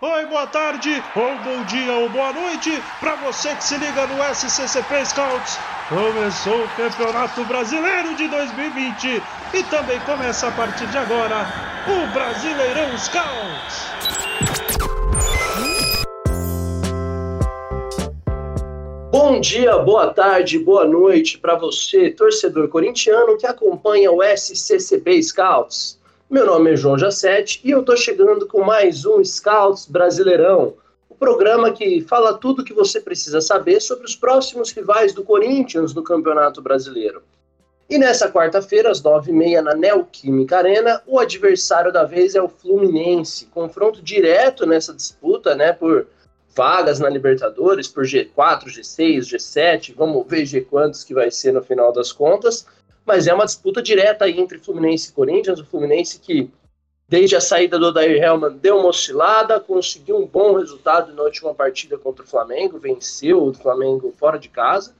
oi, boa tarde, ou bom dia, ou boa noite, para você que se liga no SCCP Scouts. Começou o Campeonato Brasileiro de 2020 e também começa a partir de agora o Brasileirão Scouts. Bom dia, boa tarde, boa noite para você, torcedor corintiano que acompanha o SCCP Scouts. Meu nome é João Jacete e eu estou chegando com mais um Scouts Brasileirão, o programa que fala tudo o que você precisa saber sobre os próximos rivais do Corinthians no Campeonato Brasileiro. E nessa quarta-feira, às nove e meia, na Neoquímica Arena, o adversário da vez é o Fluminense. Confronto direto nessa disputa, né, por vagas na Libertadores, por G4, G6, G7, vamos ver G quantos que vai ser no final das contas mas é uma disputa direta entre Fluminense e Corinthians. O Fluminense que, desde a saída do Odair Helman, deu uma oscilada, conseguiu um bom resultado na última partida contra o Flamengo, venceu o Flamengo fora de casa.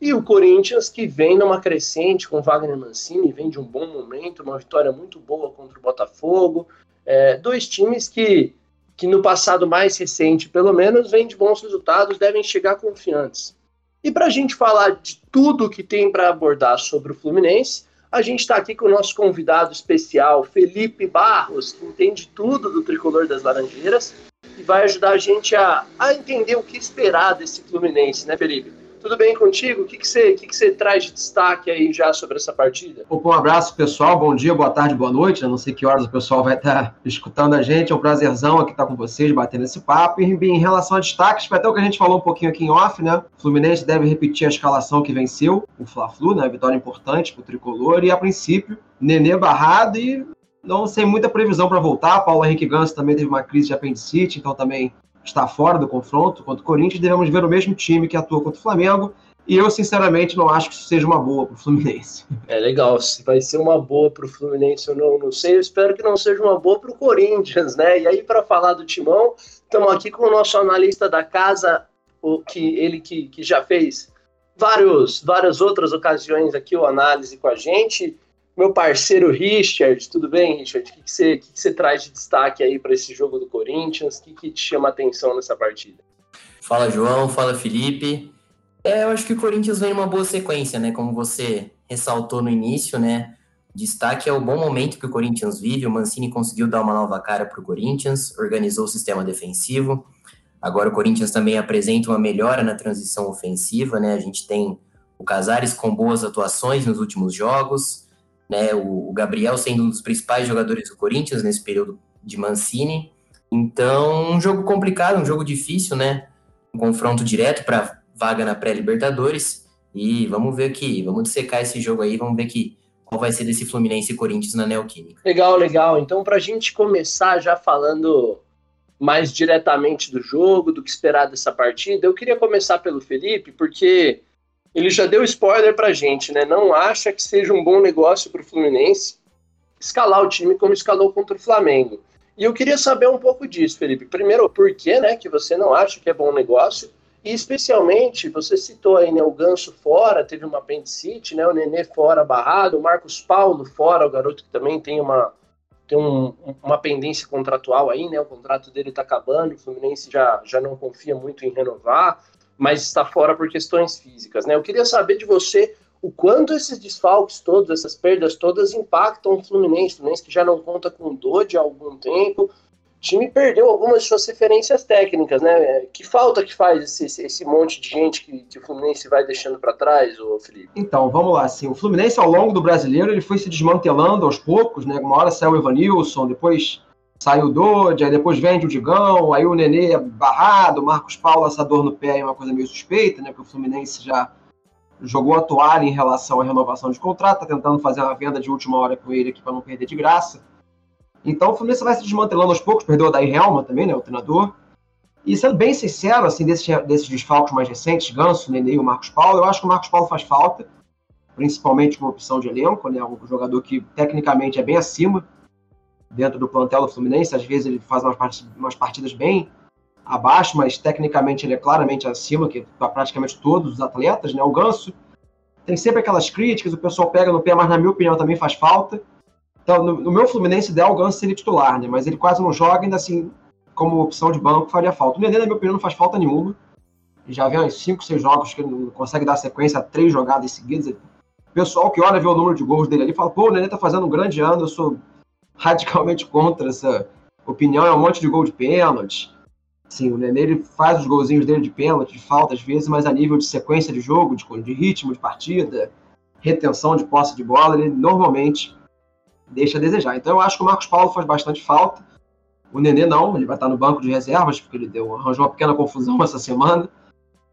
E o Corinthians, que vem numa crescente com Wagner Mancini, vem de um bom momento, uma vitória muito boa contra o Botafogo. É, dois times que, que no passado mais recente, pelo menos, vêm de bons resultados, devem chegar confiantes. E para a gente falar de tudo que tem para abordar sobre o Fluminense, a gente está aqui com o nosso convidado especial, Felipe Barros, que entende tudo do tricolor das Laranjeiras e vai ajudar a gente a, a entender o que esperar desse Fluminense, né, Felipe? Tudo bem contigo? O que, que, você, que, que você traz de destaque aí já sobre essa partida? Um abraço, pessoal. Bom dia, boa tarde, boa noite. Eu não sei que horas o pessoal vai estar escutando a gente. É um prazerzão aqui estar com vocês, batendo esse papo. E em relação a destaques, até o que a gente falou um pouquinho aqui em off, né? O Fluminense deve repetir a escalação que venceu o Fla-Flu, né? Vitória importante para o tricolor. E a princípio, Nenê barrado e não sem muita previsão para voltar. Paulo Henrique Ganso também teve uma crise de apendicite, então também está fora do confronto contra o Corinthians, devemos ver o mesmo time que atua contra o Flamengo. E eu, sinceramente, não acho que isso seja uma boa para o Fluminense. É legal. Se vai ser uma boa para o Fluminense, eu não, não sei. Eu espero que não seja uma boa para o Corinthians, né? E aí, para falar do Timão, estamos aqui com o nosso analista da casa, o, que ele que, que já fez vários, várias outras ocasiões aqui, o análise com a gente meu parceiro Richard. Tudo bem, Richard? O que, que, você, que, que você traz de destaque aí para esse jogo do Corinthians? O que, que te chama a atenção nessa partida? Fala, João. Fala, Felipe. É, eu acho que o Corinthians vem numa boa sequência, né? Como você ressaltou no início, né? Destaque é o bom momento que o Corinthians vive. O Mancini conseguiu dar uma nova cara para o Corinthians, organizou o sistema defensivo. Agora o Corinthians também apresenta uma melhora na transição ofensiva, né? A gente tem o Casares com boas atuações nos últimos jogos né? O, Gabriel sendo um dos principais jogadores do Corinthians nesse período de Mancini. Então, um jogo complicado, um jogo difícil, né? Um confronto direto para vaga na pré-Libertadores. E vamos ver aqui, vamos dissecar esse jogo aí, vamos ver que qual vai ser desse Fluminense e Corinthians na Neoquímica. Legal, legal. Então, para a gente começar já falando mais diretamente do jogo, do que esperar dessa partida, eu queria começar pelo Felipe, porque ele já deu spoiler pra gente, né? Não acha que seja um bom negócio pro Fluminense escalar o time como escalou contra o Flamengo. E eu queria saber um pouco disso, Felipe. Primeiro, por que, né, que você não acha que é bom negócio? E especialmente, você citou aí, né, o Ganso fora, teve uma apendicite, né, o Nenê fora barrado, o Marcos Paulo fora, o garoto que também tem uma tem um, uma pendência contratual aí, né, o contrato dele está acabando, o Fluminense já, já não confia muito em renovar mas está fora por questões físicas. Né? Eu queria saber de você o quanto esses desfalques todos, essas perdas todas impactam o Fluminense, o Fluminense que já não conta com Dodge há algum tempo. O time perdeu algumas de suas referências técnicas, né? Que falta que faz esse, esse monte de gente que, que o Fluminense vai deixando para trás, o Felipe? Então, vamos lá. Assim, o Fluminense, ao longo do brasileiro, ele foi se desmantelando aos poucos, né? Uma hora saiu o Evanilson, depois saiu o Dodge, aí depois vende o Digão, aí o Nenê é barrado, Marcos Paulo assador no pé é uma coisa meio suspeita, né? Porque o Fluminense já jogou a toalha em relação à renovação de contrato, tá tentando fazer uma venda de última hora com ele aqui para não perder de graça. Então o Fluminense vai se desmantelando aos poucos, perdeu o Daí Helma também, né? O treinador. E sendo bem sincero, assim, desses, desses desfalques mais recentes, Ganso, Nenê e o Marcos Paulo, eu acho que o Marcos Paulo faz falta, principalmente como opção de elenco, né? Um jogador que tecnicamente é bem acima dentro do plantel do Fluminense. Às vezes ele faz umas partidas, bem abaixo, mas tecnicamente ele é claramente acima que praticamente todos os atletas, né? O Ganso tem sempre aquelas críticas, o pessoal pega no pé, mas na minha opinião também faz falta. Então, no, no meu Fluminense ideal, o Ganso seria titular, né? Mas ele quase não joga, ainda assim como opção de banco, faria falta. O Nenê, na minha opinião, não faz falta nenhuma. Já vem uns 5, 6 jogos que ele não consegue dar sequência a três jogadas seguidas. O pessoal que olha vê o número de gols dele ali fala, pô, o Nenê tá fazendo um grande ano, eu sou radicalmente contra essa opinião, é um monte de gol de pênalti. Sim, o Nenê ele faz os golzinhos dele de pênalti, de falta às vezes, mas a nível de sequência de jogo, de, de ritmo de partida, retenção de posse de bola, ele normalmente deixa a desejar. Então eu acho que o Marcos Paulo faz bastante falta. O Nenê não, ele vai estar no banco de reservas, porque ele deu, arranjou uma pequena confusão essa semana,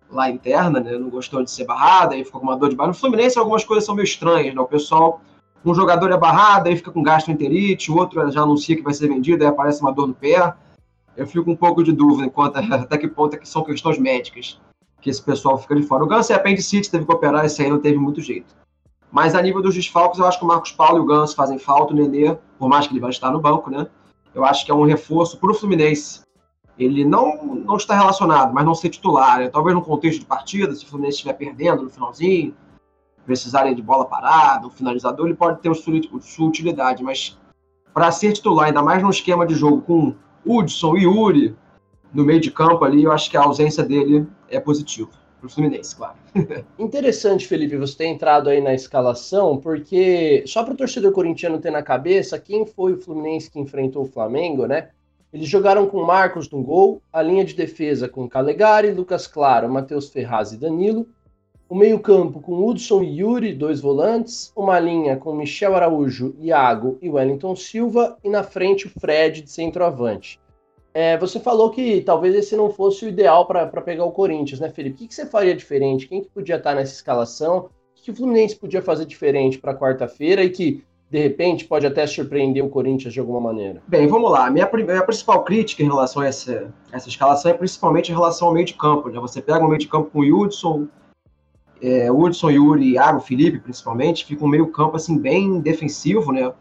lá interna, né? Não gostou de ser barrado, aí ficou com uma dor de barriga. No Fluminense algumas coisas são meio estranhas, né? O pessoal, um jogador é barrado, aí fica com gastroenterite, o outro já anuncia que vai ser vendido, aí aparece uma dor no pé. Eu fico um pouco de dúvida enquanto até que ponto é que são questões médicas que esse pessoal fica de fora. O Ganso é apendicite, teve que operar, esse aí não teve muito jeito. Mas a nível dos desfalques, eu acho que o Marcos Paulo e o Ganso fazem falta, o Nenê, por mais que ele vai estar no banco, né? Eu acho que é um reforço para o Fluminense. Ele não, não está relacionado, mas não ser titular. Né? Talvez no contexto de partida, se o Fluminense estiver perdendo no finalzinho, precisarem de bola parada, um finalizador, ele pode ter sua utilidade, mas para ser titular, ainda mais num esquema de jogo com Hudson e Yuri no meio de campo ali, eu acho que a ausência dele é positiva. Para o Fluminense, claro. Interessante, Felipe, você ter entrado aí na escalação, porque só para o torcedor corintiano ter na cabeça quem foi o Fluminense que enfrentou o Flamengo, né? Eles jogaram com Marcos no gol, a linha de defesa com Calegari, Lucas Claro, Matheus Ferraz e Danilo, o meio-campo com Hudson e Yuri, dois volantes, uma linha com Michel Araújo, Iago e Wellington Silva, e na frente o Fred de centroavante. É, você falou que talvez esse não fosse o ideal para pegar o Corinthians, né, Felipe? O que, que, você faria diferente? Quem que podia estar nessa escalação? O que, que o Fluminense podia fazer diferente para quarta-feira e que, de repente, pode até surpreender o Corinthians de alguma maneira? Bem, vamos lá. Minha, minha principal crítica em relação a essa, essa escalação é principalmente em relação ao meio de campo. Né? Você pega o meio de campo com o Hudson, é, Hudson, Yuri, Iago, Felipe, principalmente, fica um meio campo assim, bem defensivo, né? O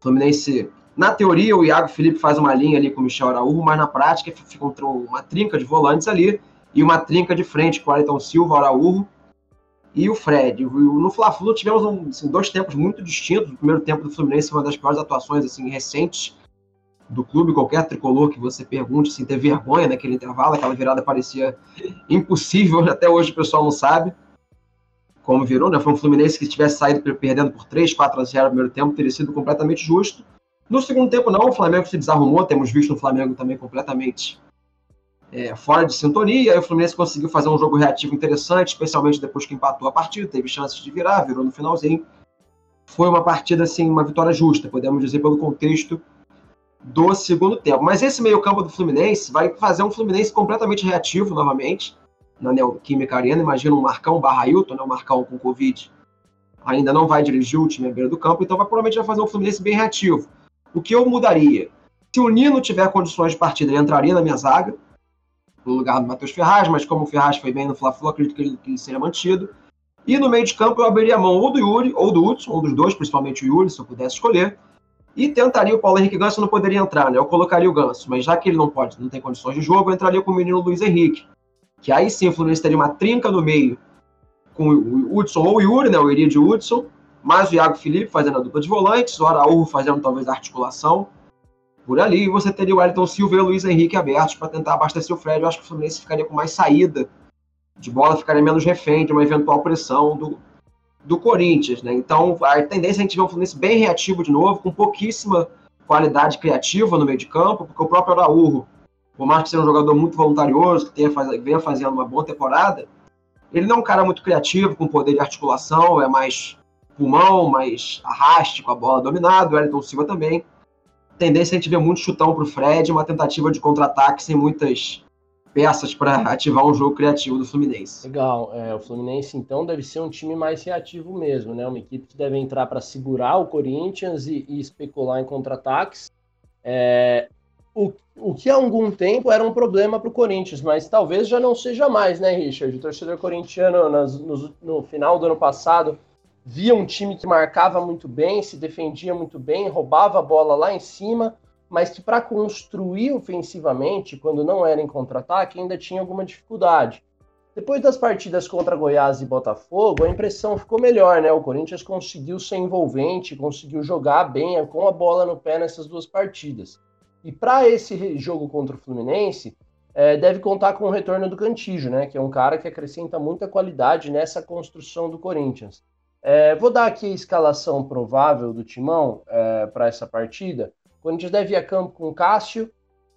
Fluminense, na teoria, o Iago Felipe faz uma linha ali com o Michel Araújo, mas na prática fica uma trinca de volantes ali e uma trinca de frente com o Ayrton Silva, Araújo e o Fred. No Fla-Flu tivemos um, assim, dois tempos muito distintos. O primeiro tempo do Fluminense foi uma das piores atuações assim, recentes do clube. Qualquer tricolor que você pergunte, assim, ter vergonha naquele intervalo, aquela virada parecia impossível, até hoje o pessoal não sabe como virou, né? Foi um Fluminense que tivesse saído perdendo por 3, 4 a 0 no primeiro tempo, teria sido completamente justo. No segundo tempo, não, o Flamengo se desarrumou, temos visto o Flamengo também completamente é, fora de sintonia. Aí o Fluminense conseguiu fazer um jogo reativo interessante, especialmente depois que empatou a partida, teve chances de virar, virou no finalzinho. Foi uma partida, assim, uma vitória justa, podemos dizer, pelo contexto do segundo tempo. Mas esse meio-campo do Fluminense vai fazer um Fluminense completamente reativo novamente na Neoquímica Arena. Imagina um Marcão barra Hilton, né? O Marcão com Covid ainda não vai dirigir o time à beira do campo, então vai, provavelmente vai fazer um Fluminense bem reativo. O que eu mudaria? Se o Nino tiver condições de partida, ele entraria na minha zaga, no lugar do Matheus Ferraz, mas como o Ferraz foi bem no Fla-Flu, acredito que ele, que ele seria mantido. E no meio de campo eu abriria a mão ou do Yuri ou do Hudson, um dos dois, principalmente o Yuri, se eu pudesse escolher. E tentaria o Paulo Henrique Ganso, não poderia entrar, né? Eu colocaria o Ganso, mas já que ele não pode, não tem condições de jogo, eu entraria com o menino Luiz Henrique que aí sim o Fluminense teria uma trinca no meio com o Hudson ou o Yuri, né, o Iria de Hudson, mais o Iago Felipe fazendo a dupla de volantes, o Araújo fazendo talvez a articulação por ali, e você teria o Wellington Silva e o Luiz Henrique abertos para tentar abastecer o Fred. Eu acho que o Fluminense ficaria com mais saída de bola, ficaria menos refém de uma eventual pressão do, do Corinthians. Né? Então a tendência é a gente ver um Fluminense bem reativo de novo, com pouquíssima qualidade criativa no meio de campo, porque o próprio Araújo por mais que seja um jogador muito voluntarioso, que tenha, venha fazendo uma boa temporada, ele não é um cara muito criativo, com poder de articulação, é mais pulmão, mais arraste com a bola dominada, o Elton Silva também. Tendência a gente ver muito chutão para o Fred, uma tentativa de contra-ataque sem muitas peças para ativar um jogo criativo do Fluminense. Legal, é, o Fluminense então deve ser um time mais reativo mesmo, né? Uma equipe que deve entrar para segurar o Corinthians e, e especular em contra-ataques. É, o, o que há algum tempo era um problema para o Corinthians, mas talvez já não seja mais, né, Richard? O torcedor corintiano nas, no, no final do ano passado via um time que marcava muito bem, se defendia muito bem, roubava a bola lá em cima, mas que para construir ofensivamente, quando não era em contra-ataque, ainda tinha alguma dificuldade. Depois das partidas contra Goiás e Botafogo, a impressão ficou melhor, né? O Corinthians conseguiu ser envolvente, conseguiu jogar bem com a bola no pé nessas duas partidas. E para esse jogo contra o Fluminense, é, deve contar com o retorno do Cantígio, né? Que é um cara que acrescenta muita qualidade nessa construção do Corinthians. É, vou dar aqui a escalação provável do Timão é, para essa partida. O Corinthians deve ir a campo com Cássio,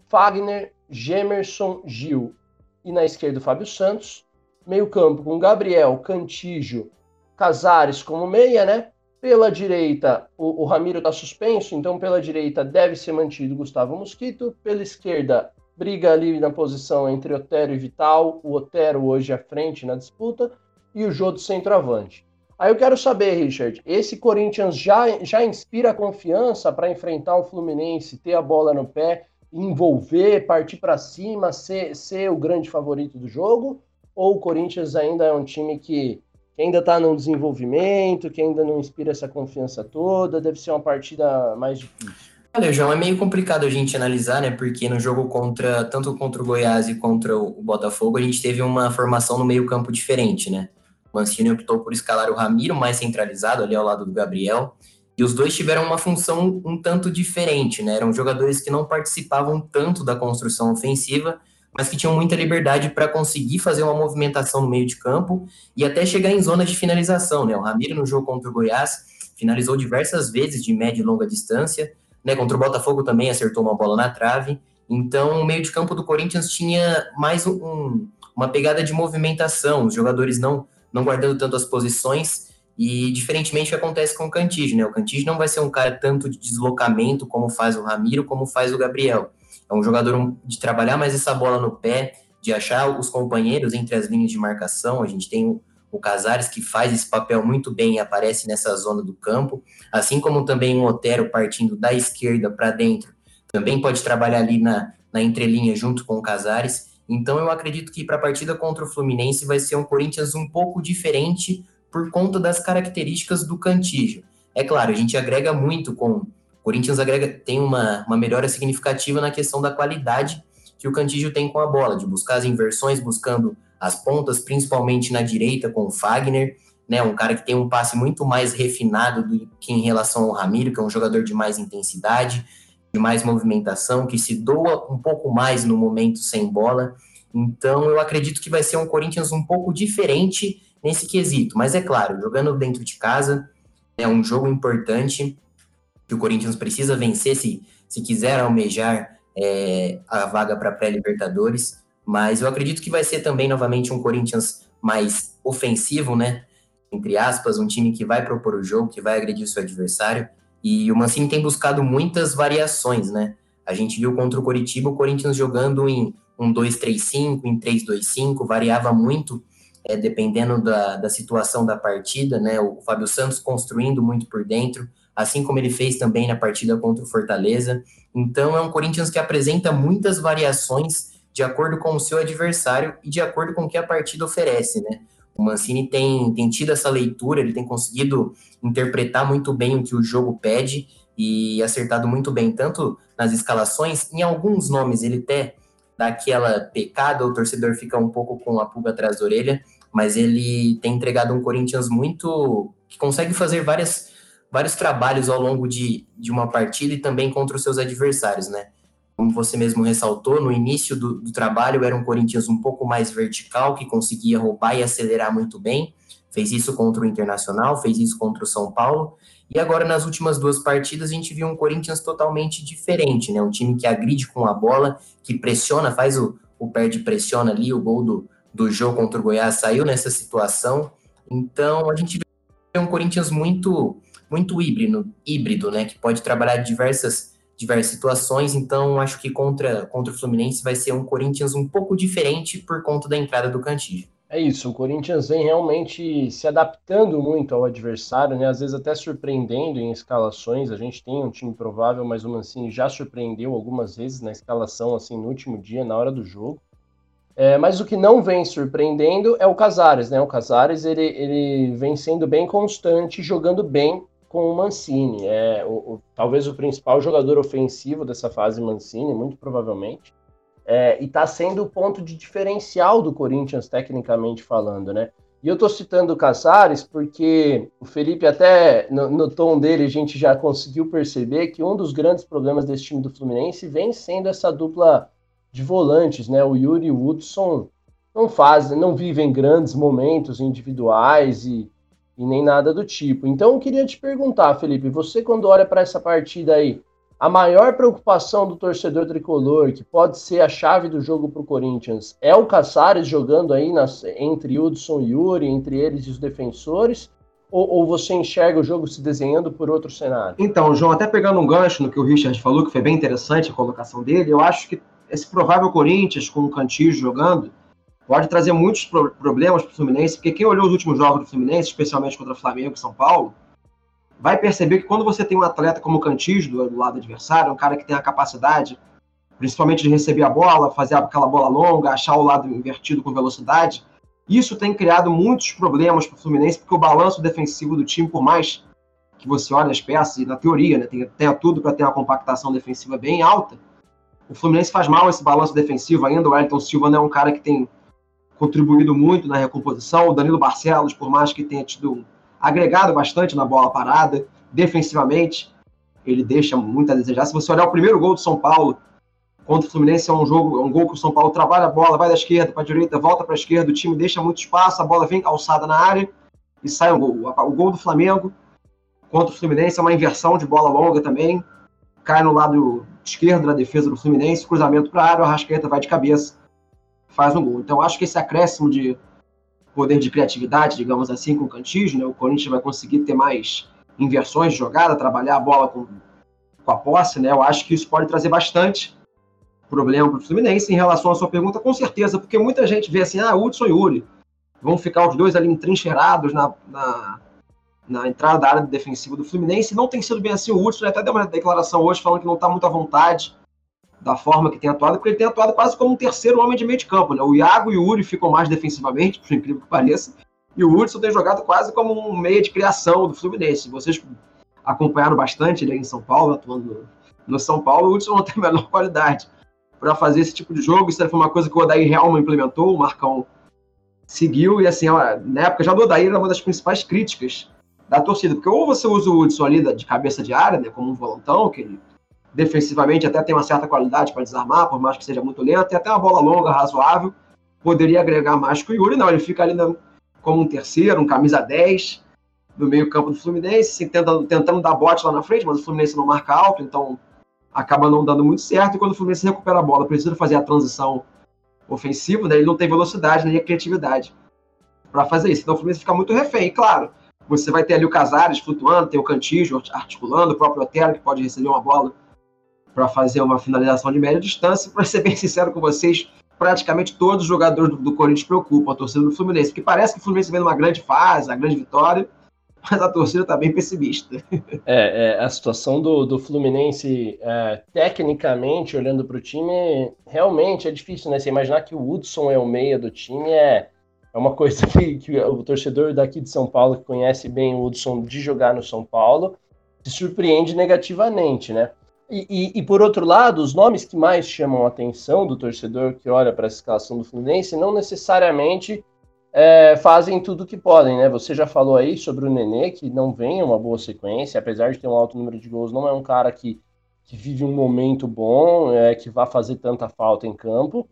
Fagner, Gemerson, Gil e na esquerda o Fábio Santos. Meio campo com Gabriel, Cantígio, Casares como meia, né? Pela direita, o, o Ramiro está suspenso, então pela direita deve ser mantido Gustavo Mosquito. Pela esquerda, briga ali na posição entre Otero e Vital, o Otero hoje à frente na disputa, e o Jô do centroavante. Aí eu quero saber, Richard, esse Corinthians já, já inspira confiança para enfrentar o Fluminense, ter a bola no pé, envolver, partir para cima, ser, ser o grande favorito do jogo? Ou o Corinthians ainda é um time que, que ainda está no desenvolvimento, que ainda não inspira essa confiança toda? Deve ser uma partida mais difícil. Olha, João, é meio complicado a gente analisar, né? Porque no jogo contra, tanto contra o Goiás e contra o Botafogo, a gente teve uma formação no meio-campo diferente, né? O Mancini optou por escalar o Ramiro mais centralizado ali ao lado do Gabriel. E os dois tiveram uma função um tanto diferente, né? Eram jogadores que não participavam tanto da construção ofensiva, mas que tinham muita liberdade para conseguir fazer uma movimentação no meio de campo e até chegar em zona de finalização, né? O Ramiro no jogo contra o Goiás finalizou diversas vezes de média e longa distância né? Contra o Botafogo também acertou uma bola na trave. Então, o meio de campo do Corinthians tinha mais um, uma pegada de movimentação, os jogadores não, não guardando tanto as posições. E diferentemente do que acontece com o Cantígio, né? O Cantígio não vai ser um cara tanto de deslocamento como faz o Ramiro, como faz o Gabriel. É um jogador de trabalhar mais essa bola no pé, de achar os companheiros entre as linhas de marcação. A gente tem o Casares, que faz esse papel muito bem e aparece nessa zona do campo, assim como também o Otero partindo da esquerda para dentro, também pode trabalhar ali na, na entrelinha junto com o Casares. Então eu acredito que para a partida contra o Fluminense vai ser um Corinthians um pouco diferente por conta das características do Cantígio. É claro, a gente agrega muito com. O Corinthians agrega, tem uma, uma melhora significativa na questão da qualidade que o Cantígio tem com a bola, de buscar as inversões, buscando as pontas, principalmente na direita com o Fagner, né, um cara que tem um passe muito mais refinado do que em relação ao Ramiro, que é um jogador de mais intensidade, de mais movimentação, que se doa um pouco mais no momento sem bola. Então, eu acredito que vai ser um Corinthians um pouco diferente nesse quesito. Mas é claro, jogando dentro de casa, é um jogo importante que o Corinthians precisa vencer se, se quiser almejar é, a vaga para pré-Libertadores. Mas eu acredito que vai ser também, novamente, um Corinthians mais ofensivo, né? Entre aspas, um time que vai propor o jogo, que vai agredir o seu adversário. E o Mancini tem buscado muitas variações, né? A gente viu contra o Coritiba o Corinthians jogando em um 2-3-5, em 3-2-5, variava muito, é, dependendo da, da situação da partida, né? O Fábio Santos construindo muito por dentro, assim como ele fez também na partida contra o Fortaleza. Então é um Corinthians que apresenta muitas variações de acordo com o seu adversário e de acordo com o que a partida oferece, né? O Mancini tem, tem tido essa leitura, ele tem conseguido interpretar muito bem o que o jogo pede e acertado muito bem, tanto nas escalações, em alguns nomes ele até dá aquela pecada, o torcedor fica um pouco com a pulga atrás da orelha, mas ele tem entregado um Corinthians muito. que consegue fazer várias, vários trabalhos ao longo de, de uma partida e também contra os seus adversários, né? como você mesmo ressaltou, no início do, do, trabalho era um Corinthians um pouco mais vertical, que conseguia roubar e acelerar muito bem. Fez isso contra o Internacional, fez isso contra o São Paulo. E agora, nas últimas duas partidas, a gente viu um Corinthians totalmente diferente, né? Um time que agride com a bola, que pressiona, faz o, o perde pressiona ali, o gol do, do jogo contra o Goiás saiu nessa situação. Então, a gente vê um Corinthians muito muito híbrido, híbrido, né? Que pode trabalhar diversas diversas situações, então acho que contra, contra o Fluminense vai ser um Corinthians um pouco diferente por conta da entrada do Cantillo. É isso, o Corinthians vem realmente se adaptando muito ao adversário, né? Às vezes até surpreendendo em escalações. A gente tem um time provável, mas o Mancini já surpreendeu algumas vezes na escalação, assim, no último dia, na hora do jogo. É, mas o que não vem surpreendendo é o Casares, né? O Casares ele, ele vem sendo bem constante, jogando bem com o Mancini. É o, o, talvez o principal jogador ofensivo dessa fase Mancini, muito provavelmente. É, e está sendo o ponto de diferencial do Corinthians, tecnicamente falando, né? E eu estou citando o Casares porque o Felipe, até no, no, tom dele, a gente já conseguiu perceber que um dos grandes problemas desse time do Fluminense vem sendo essa dupla de volantes, né? O Yuri e o Hudson não fazem, não vivem grandes momentos individuais e, e nem nada do tipo. Então eu queria te perguntar, Felipe, você quando olha para essa partida aí, a maior preocupação do torcedor tricolor, que pode ser a chave do jogo para o Corinthians, é o Caçares jogando aí nas, entre Hudson e Yuri, entre eles e os defensores? Ou, ou, você enxerga o jogo se desenhando por outro cenário? Então, João, até pegando um gancho no que o Richard falou, que foi bem interessante a colocação dele, eu acho que esse provável Corinthians com o Cantillo jogando pode trazer muitos pro problemas para o Fluminense, porque quem olhou os últimos jogos do Fluminense, especialmente contra Flamengo e São Paulo, vai perceber que quando você tem um atleta como o Cantígio do, do lado adversário, um cara que tem a capacidade, principalmente de receber a bola, fazer aquela bola longa, achar o lado invertido com velocidade, isso tem criado muitos problemas para o Fluminense, porque o balanço defensivo do time, por mais que você olhe as peças, e na teoria, né, tenha tudo para ter uma compactação defensiva bem alta, o Fluminense faz mal esse balanço defensivo ainda. O Wellington Silva não é um cara que tem contribuído muito na recomposição. O Danilo Barcelos, por mais que tenha tido agregado bastante na bola parada, defensivamente, ele deixa muito a desejar. Se você olhar o primeiro gol do São Paulo contra o Fluminense, é um jogo, é um gol que o São Paulo trabalha a bola, vai da esquerda para a direita, volta para a esquerda, o time deixa muito espaço, a bola vem calçada na área e sai um gol. O gol do Flamengo contra o Fluminense é uma inversão de bola longa também, cai no lado esquerdo da defesa do Fluminense, cruzamento para a área, o Arrascaeta vai de cabeça, faz um gol. Então acho que esse acréscimo de poder de criatividade, digamos assim, com o Cantígio, né? O Corinthians vai conseguir ter mais inversões de jogada, trabalhar a bola com, com a posse, né? Eu acho que isso pode trazer bastante problema para o Fluminense em relação à sua pergunta, com certeza, porque muita gente vê assim, ah, Hudson e Yuri, vão ficar os dois ali entrincheirados na, na, na entrada da área defensiva do Fluminense, não tem sido bem assim, o Hudson até deu uma declaração hoje falando que não está muito à vontade da forma que tem atuado, porque ele tem atuado quase como um terceiro homem de meio de campo. Né? O Iago e o Uri ficam mais defensivamente, por incrível que pareça, e o Hudson tem jogado quase como um meio de criação do Fluminense. Vocês acompanharam bastante ele em São Paulo, atuando no São Paulo, o Hudson não tem a menor qualidade para fazer esse tipo de jogo. Isso foi uma coisa que o Odair Helma implementou, o Marcão seguiu, e assim, na época já do Odair era uma das principais críticas da torcida, porque ou você usa o Hudson ali de cabeça de área, né, como um volantão, que ele defensivamente até tem uma certa qualidade para desarmar, por mais que seja muito lento, tem até uma bola longa, razoável, poderia agregar mais que o Yuri, não, ele fica ali como um terceiro, um camisa 10 do meio campo do Fluminense, tentando, tentando dar bote lá na frente, mas o Fluminense não marca alto, então acaba não dando muito certo, e quando o Fluminense recupera a bola, precisa fazer a transição ofensiva, né, ele não tem velocidade nem a criatividade para fazer isso, então o Fluminense fica muito refém, e claro, você vai ter ali o Casares flutuando, tem o Cantígio articulando, o próprio Otero que pode receber uma bola para fazer uma finalização de média distância. Para ser bem sincero com vocês, praticamente todos os jogadores do, do Corinthians preocupam a torcida do Fluminense, porque parece que o Fluminense vem numa grande fase, a grande vitória, mas a torcida está bem pessimista. É, é, a situação do, do Fluminense, é, tecnicamente, olhando para o time, realmente é difícil, né? Você imaginar que o Hudson é o meia do time é, é uma coisa que, que o torcedor daqui de São Paulo, que conhece bem o Hudson de jogar no São Paulo, se surpreende negativamente, né? E, e, e, por outro lado, os nomes que mais chamam a atenção do torcedor que olha para a escalação do Fluminense não necessariamente é, fazem tudo o que podem, né? Você já falou aí sobre o Nenê, que não vem uma boa sequência, apesar de ter um alto número de gols, não é um cara que, que vive um momento bom, é, que vá fazer tanta falta em campo.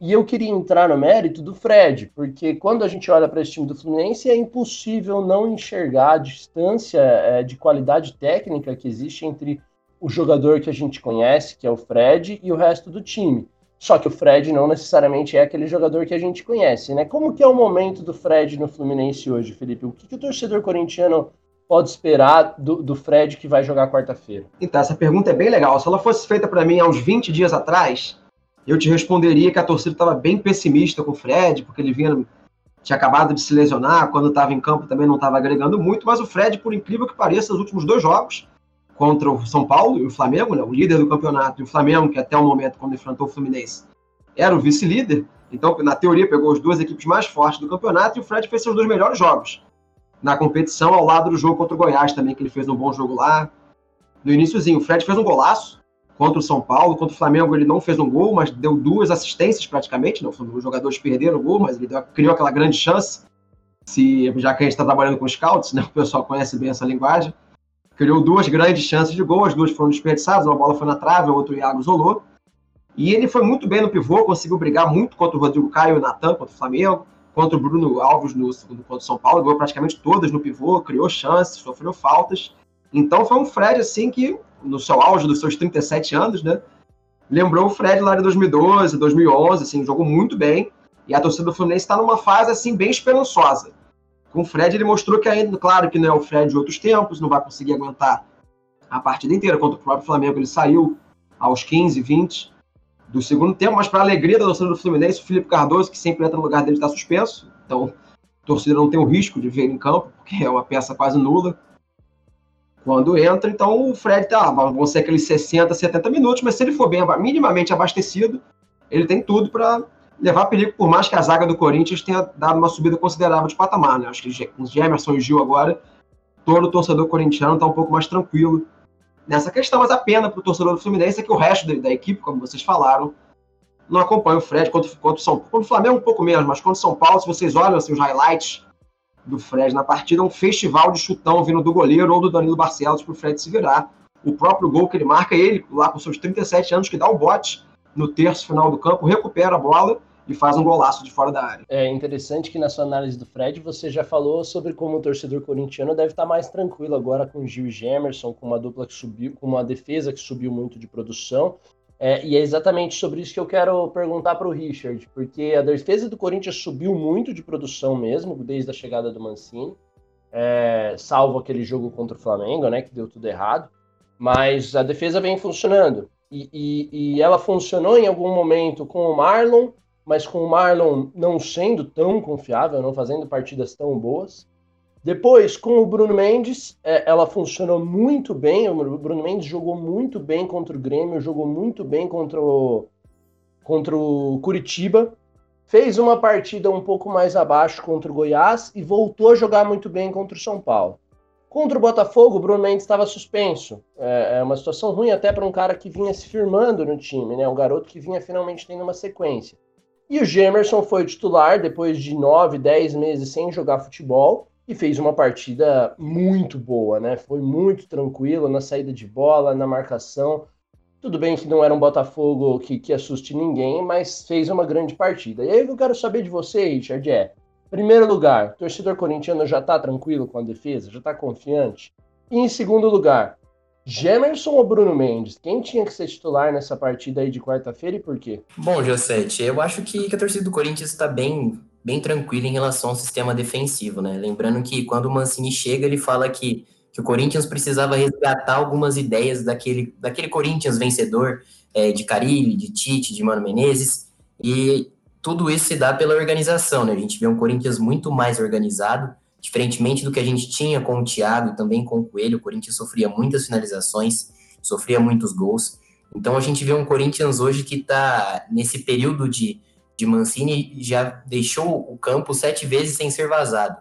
E eu queria entrar no mérito do Fred, porque quando a gente olha para esse time do Fluminense, é impossível não enxergar a distância é, de qualidade técnica que existe entre o jogador que a gente conhece, que é o Fred, e o resto do time. Só que o Fred não necessariamente é aquele jogador que a gente conhece, né? Como que é o momento do Fred no Fluminense hoje, Felipe? O que, que o torcedor corintiano pode esperar do, do Fred que vai jogar quarta-feira? Então, essa pergunta é bem legal. Se ela fosse feita para mim há uns 20 dias atrás, eu te responderia que a torcida estava bem pessimista com o Fred, porque ele vinha, tinha acabado de se lesionar, quando estava em campo também não estava agregando muito, mas o Fred, por incrível que pareça, os últimos dois jogos, contra o São Paulo e o Flamengo, né, o líder do campeonato, e o Flamengo, que até o momento, quando enfrentou o Fluminense, era o vice-líder. Então, na teoria, pegou as duas equipes mais fortes do campeonato e o Fred fez seus dois melhores jogos na competição, ao lado do jogo contra o Goiás também, que ele fez um bom jogo lá. No iníciozinho, o Fred fez um golaço contra o São Paulo, contra o Flamengo ele não fez um gol, mas deu duas assistências praticamente, né? os jogadores perderam o gol, mas ele deu, criou aquela grande chance se já que a gente está trabalhando com scouts, né, o pessoal conhece bem essa linguagem, criou duas grandes chances de gol, as duas foram desperdiçadas, uma bola foi na trave, a outra o Iago isolou. E ele foi muito bem no pivô, conseguiu brigar muito contra o Rodrigo Caio e o Natan, contra o Flamengo, contra o Bruno Alves no contra o São Paulo, ganhou praticamente todas no pivô, criou chances, sofreu faltas. Então foi um Fred assim que, no seu auge dos seus 37 anos, né, lembrou o Fred lá de 2012, 2011, assim, jogou muito bem. E a torcida do Fluminense está numa fase assim bem esperançosa. Com o Fred ele mostrou que ainda, claro que não é o Fred de outros tempos, não vai conseguir aguentar a partida inteira contra o próprio Flamengo, ele saiu aos 15, 20 do segundo tempo, mas para alegria da torcida do Fluminense, o Felipe Cardoso, que sempre entra no lugar dele, está suspenso. Então, a torcida não tem o risco de ver ele em campo, porque é uma peça quase nula quando entra. Então, o Fred tá, vão ser aqueles 60, 70 minutos, mas se ele for bem minimamente abastecido, ele tem tudo para levar perigo, por mais que a zaga do Corinthians tenha dado uma subida considerável de patamar, né? Acho que com Gemerson e Gil agora, todo torcedor corintiano está um pouco mais tranquilo nessa questão, mas a pena para o torcedor do Fluminense é que o resto da, equipe, como vocês falaram, não acompanha o Fred contra, contra o São Paulo. O Flamengo um pouco menos, mas contra o São Paulo, se vocês olham assim, os highlights do Fred na partida, é um festival de chutão vindo do goleiro ou do Danilo Barcelos para o Fred se virar. O próprio gol que ele marca, ele lá com seus 37 anos, que dá o bote no terço final do campo, recupera a bola e faz um golaço de fora da área. É interessante que na sua análise do Fred você já falou sobre como o torcedor corintiano deve estar mais tranquilo agora com Gil e Gemerson, com uma dupla que subiu, com uma defesa que subiu muito de produção. É, e é exatamente sobre isso que eu quero perguntar para o Richard, porque a defesa do Corinthians subiu muito de produção mesmo, desde a chegada do Mancini, é, salvo aquele jogo contra o Flamengo, né, que deu tudo errado. Mas a defesa vem funcionando. E, e, e ela funcionou em algum momento com o Marlon, mas com o Marlon não sendo tão confiável, não fazendo partidas tão boas. Depois, com o Bruno Mendes, é, ela funcionou muito bem. O Bruno Mendes jogou muito bem contra o Grêmio, jogou muito bem contra o, contra o Curitiba. Fez uma partida um pouco mais abaixo contra o Goiás e voltou a jogar muito bem contra o São Paulo. Contra o Botafogo, o Bruno Mendes estava suspenso. É, é uma situação ruim até para um cara que vinha se firmando no time, né? Um garoto que vinha finalmente tendo uma sequência. E o Gemerson foi titular depois de 9, 10 meses sem jogar futebol e fez uma partida muito boa, né? Foi muito tranquilo na saída de bola, na marcação. Tudo bem que não era um Botafogo que, que assuste ninguém, mas fez uma grande partida. E aí eu quero saber de você, Richard, é, primeiro lugar, torcedor corintiano já tá tranquilo com a defesa, já tá confiante? E em segundo lugar, Gemerson ou Bruno Mendes? Quem tinha que ser titular nessa partida aí de quarta-feira e por quê? Bom, Josete, eu acho que, a torcida do Corinthians está bem, bem tranquila em relação ao sistema defensivo, né? Lembrando que quando o Mancini chega, ele fala que, que o Corinthians precisava resgatar algumas ideias daquele, daquele Corinthians vencedor, é, de Carilli, de Tite, de Mano Menezes, e tudo isso se dá pela organização, né? A gente vê um Corinthians muito mais organizado, Diferentemente do que a gente tinha com o Thiago e também com o Coelho, o Corinthians sofria muitas finalizações, sofria muitos gols. Então a gente vê um Corinthians hoje que está nesse período de, de Mancini já deixou o campo sete vezes sem ser vazado.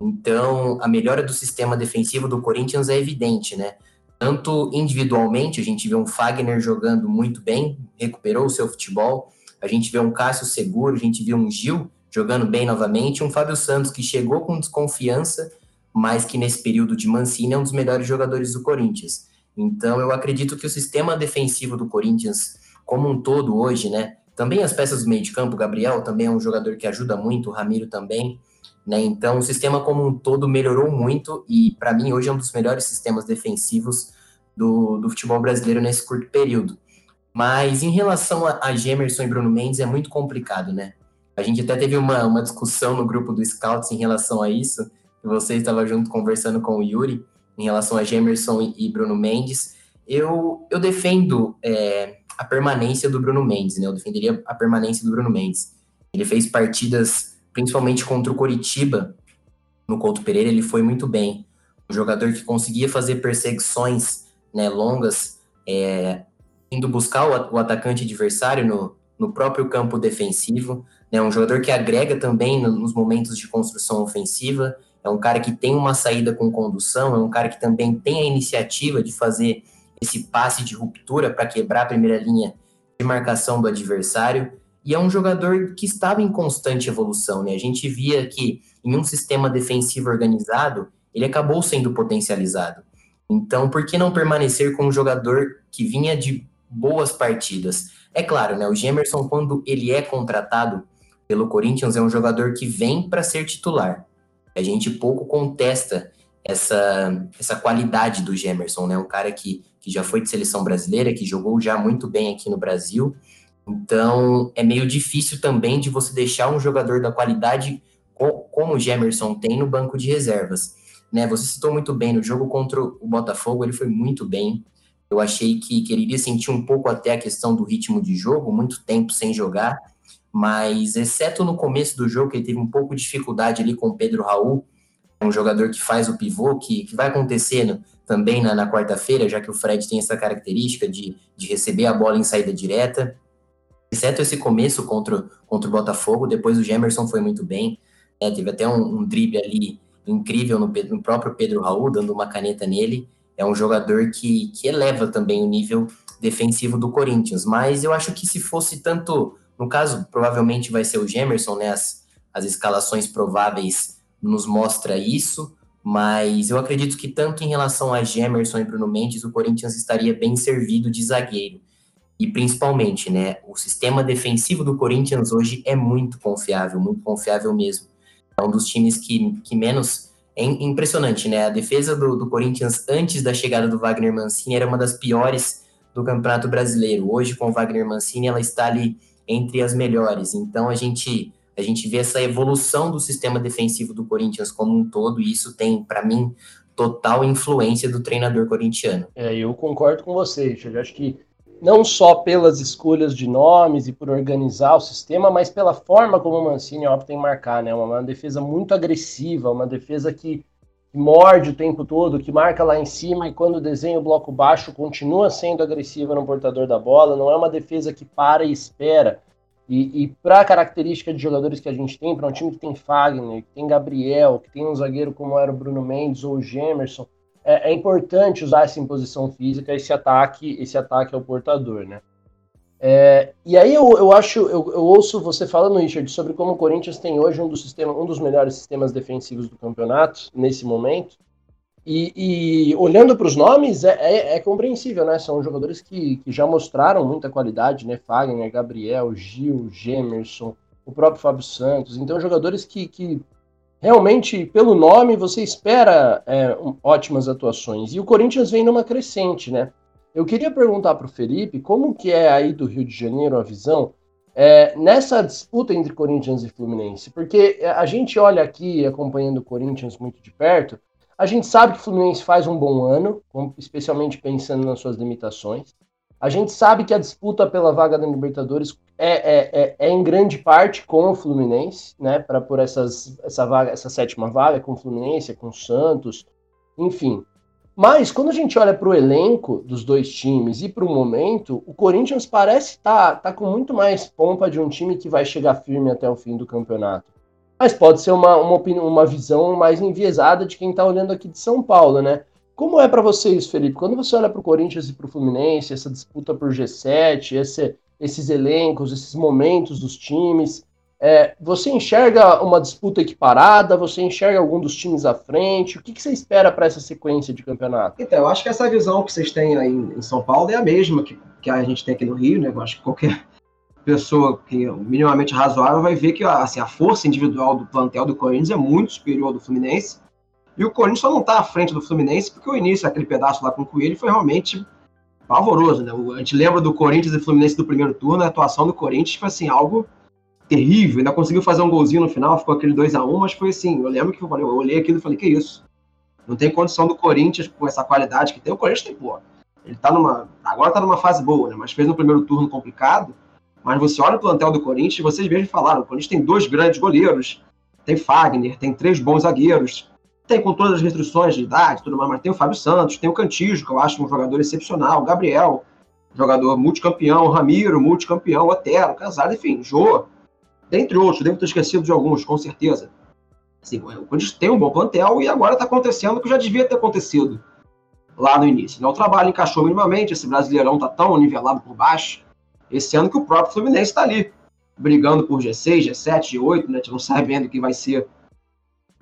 Então a melhora do sistema defensivo do Corinthians é evidente, né? Tanto individualmente, a gente vê um Fagner jogando muito bem, recuperou o seu futebol, a gente vê um Cássio seguro, a gente vê um Gil jogando bem novamente. Um Fábio Santos que chegou com desconfiança, mas que nesse período de Mancini é um dos melhores jogadores do Corinthians. Então eu acredito que o sistema defensivo do Corinthians, como um todo hoje, né? Também as peças do meio de campo, Gabriel também é um jogador que ajuda muito, o Ramiro também, né? Então o sistema como um todo melhorou muito e para mim hoje é um dos melhores sistemas defensivos do, do futebol brasileiro nesse curto período. Mas em relação a, a Gemerson e Bruno Mendes é muito complicado, né? A gente até teve uma, uma discussão no grupo do Scouts em relação a isso. Você estava junto conversando com o Yuri em relação a Gemerson e, Bruno Mendes. Eu, eu defendo é, a permanência do Bruno Mendes, né? Eu defenderia a permanência do Bruno Mendes. Ele fez partidas, principalmente contra o Coritiba, no Couto Pereira, ele foi muito bem. Um jogador que conseguia fazer perseguições né, longas, é, indo buscar o, o atacante adversário no, no próprio campo defensivo. É um jogador que agrega também nos momentos de construção ofensiva. É um cara que tem uma saída com condução, é um cara que também tem a iniciativa de fazer esse passe de ruptura para quebrar a primeira linha de marcação do adversário. e é um jogador que estava em constante evolução, né? A gente via que em um sistema defensivo organizado, ele acabou sendo potencializado. Então, por que não permanecer com um jogador que vinha de boas partidas? É claro, né? O Gemerson, quando ele é contratado pelo Corinthians, é um jogador que vem para ser titular. A gente pouco contesta essa, essa qualidade do Gemerson, né? Um cara que, que já foi de seleção brasileira, que jogou já muito bem aqui no Brasil. Então, é meio difícil também de você deixar um jogador da qualidade como o Gemerson tem no banco de reservas. Né? Você citou muito bem no jogo contra o Botafogo, ele foi muito bem. Eu achei que, que ele iria sentir um pouco até a questão do ritmo de jogo, muito tempo sem jogar, mas exceto no começo do jogo, que ele teve um pouco de dificuldade ali com o Pedro Raul, um jogador que faz o pivô, que, que vai acontecendo também na, na quarta-feira, já que o Fred tem essa característica de, de receber a bola em saída direta. Exceto esse começo contra, contra o Botafogo, depois o Gemerson foi muito bem, né, teve até um, um drible ali incrível no, no, próprio Pedro Raul, dando uma caneta nele. É um jogador que, que eleva também o nível defensivo do Corinthians, mas eu acho que se fosse tanto, no caso, provavelmente vai ser o Gemerson, né, as, as escalações prováveis nos mostra isso, mas eu acredito que tanto em relação a Gemerson e Bruno Mendes, o Corinthians estaria bem servido de zagueiro. E principalmente, né, o sistema defensivo do Corinthians hoje é muito confiável, muito confiável mesmo. É um dos times que, que menos. É impressionante, né? A defesa do, do Corinthians antes da chegada do Wagner Mancini era uma das piores do Campeonato Brasileiro. Hoje, com o Wagner Mancini, ela está ali entre as melhores. Então, a gente a gente vê essa evolução do sistema defensivo do Corinthians como um todo, e isso tem, para mim, total influência do treinador corintiano. É, eu concordo com você, eu acho que não só pelas escolhas de nomes e por organizar o sistema, mas pela forma como o Mancini opta em marcar, né? Uma, uma defesa muito agressiva, uma defesa que morde o tempo todo, que marca lá em cima e quando desenha o bloco baixo continua sendo agressiva no portador da bola, não é uma defesa que para e espera. E, e para a característica de jogadores que a gente tem, para um time que tem Fagner, que tem Gabriel, que tem um zagueiro como era o Bruno Mendes ou o Gemerson, é, é importante usar essa imposição física, esse ataque, esse ataque ao portador, né? É, e aí eu, eu acho, eu, eu, ouço você falando, Richard, sobre como o Corinthians tem hoje um dos, sistema, um dos melhores sistemas defensivos do campeonato, nesse momento. E, e olhando para os nomes, é, é, é, compreensível, né? São jogadores que, que já mostraram muita qualidade, né? Fagner, Gabriel, Gil, Gemerson, o próprio Fábio Santos. Então, jogadores que, que realmente, pelo nome, você espera é, ótimas atuações. E o Corinthians vem numa crescente, né? Eu queria perguntar para o Felipe como que é aí do Rio de Janeiro a visão é, nessa disputa entre Corinthians e Fluminense, porque a gente olha aqui acompanhando o Corinthians muito de perto, a gente sabe que o Fluminense faz um bom ano, especialmente pensando nas suas limitações. A gente sabe que a disputa pela vaga da Libertadores é, é, é, é em grande parte com o Fluminense, né? Para por essas, essa vaga, essa sétima vaga com o Fluminense, com o Santos, enfim. Mas quando a gente olha para o elenco dos dois times e para o momento, o Corinthians parece estar tá, tá com muito mais pompa de um time que vai chegar firme até o fim do campeonato. Mas pode ser uma, uma, opinião, uma visão mais enviesada de quem está olhando aqui de São Paulo, né? Como é para vocês, Felipe? Quando você olha para o Corinthians e para o Fluminense, essa disputa por G7, esse, esses elencos, esses momentos dos times, é, você enxerga uma disputa equiparada? Você enxerga algum dos times à frente? O que, que você espera para essa sequência de campeonato? Então, eu acho que essa visão que vocês têm aí em São Paulo é a mesma que, que a gente tem aqui no Rio, né? Eu acho que qualquer pessoa que é minimamente razoável vai ver que assim, a força individual do plantel do Corinthians é muito superior ao do Fluminense. E o Corinthians só não está à frente do Fluminense porque o início, aquele pedaço lá com o Coelho, foi realmente pavoroso, né? A gente lembra do Corinthians e Fluminense do primeiro turno, a atuação do Corinthians foi assim, algo terrível. Ainda conseguiu fazer um golzinho no final, ficou aquele 2 a 1 mas foi assim, eu lembro que eu, falei, eu olhei aquilo e falei, que isso? Não tem condição do Corinthians com essa qualidade que tem. O Corinthians tem, pô. Ele tá numa. Agora tá numa fase boa, né? Mas fez no primeiro turno complicado. Mas você olha o plantel do Corinthians, vocês mesmos falaram, o Corinthians tem dois grandes goleiros, tem Fagner, tem três bons zagueiros, tem com todas as restrições de idade, tudo mais, mas tem o Fábio Santos, tem o Cantijo, que eu acho um jogador excepcional, o Gabriel, jogador multicampeão, Ramiro, multicampeão, Otero, Casado, enfim, Jô, dentre outros, devo ter esquecido de alguns, com certeza. Assim, o Corinthians tem um bom plantel e agora está acontecendo o que já devia ter acontecido lá no início. Né? O trabalho encaixou minimamente, esse brasileirão está tão nivelado por baixo esse ano que o próprio Fluminense está ali, brigando por G6, G7, G8, né? A gente não sabe ainda o que vai ser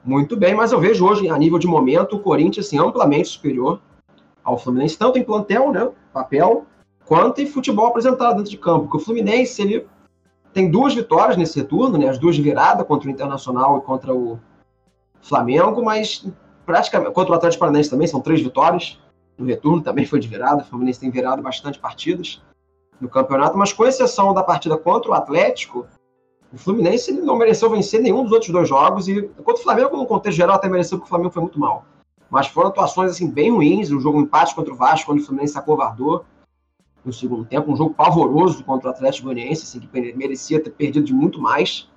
muito bem, mas eu vejo hoje, a nível de momento, o Corinthians assim, amplamente superior ao Fluminense, tanto em plantel, né? Papel, quanto em futebol apresentado dentro de campo. Porque o Fluminense, ele tem duas vitórias nesse retorno, né? As duas de virada contra o Internacional e contra o Flamengo, mas praticamente contra o Atlético Paranaense também são três vitórias. No retorno também foi de virada. O Fluminense tem virado bastante partidas no campeonato, mas com exceção da partida contra o Atlético, o Fluminense não mereceu vencer nenhum dos outros dois jogos e contra o Flamengo no contexto geral até mereceu porque o Flamengo foi muito mal. Mas foram atuações assim bem ruins, o jogo empate contra o Vasco, quando o Fluminense se acovardou no segundo tempo, um jogo pavoroso contra o Atlético Goianiense, assim, que merecia ter perdido de muito mais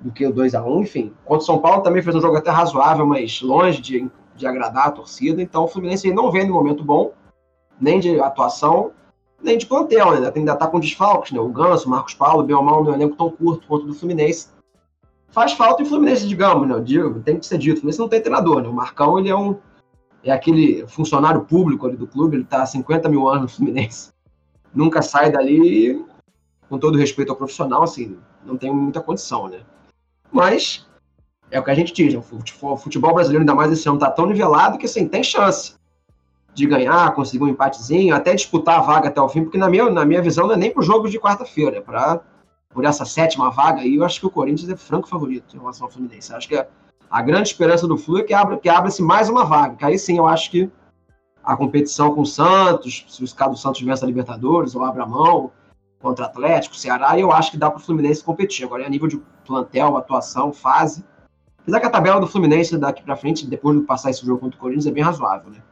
do que o 2 a 1 enfim. Contra o São Paulo também fez um jogo até razoável, mas longe de, de agradar a torcida, então o Fluminense não vem no momento bom, nem de atuação, nem de plantel, né? Ainda está com desfalques, né? O Ganso, o Marcos Paulo, o Belmal, no elenco tão curto quanto o do Fluminense. Faz falta em Fluminense, digamos, né? Digo, tem que ser dito. O Fluminense não tem treinador, né? O Marcão, ele é um é aquele funcionário público ali do clube, ele está há 50 mil anos no Fluminense. Nunca sai dali, com todo respeito ao profissional, assim, não tem muita condição, né? Mas é o que a gente diz, né? o futebol brasileiro, ainda mais esse ano, tá tão nivelado que, assim, tem chance de ganhar, conseguir um empatezinho, até disputar a vaga até o fim, porque na minha, na minha visão não é nem para o jogo de quarta-feira, é para por essa sétima vaga aí, eu acho que o Corinthians é franco favorito em relação ao Fluminense. Eu acho que a, a grande esperança do Flu é que abra que abra-se mais uma vaga, que aí sim eu acho que a competição com o Santos, se o caso do Santos tivesse a Libertadores, ou abra mão contra Atlético, Ceará, eu acho que dá para o Fluminense competir. Agora, a nível de plantel, atuação, fase. Apesar que a tabela do Fluminense daqui para frente, depois de passar esse jogo contra o Corinthians, é bem razoável, né?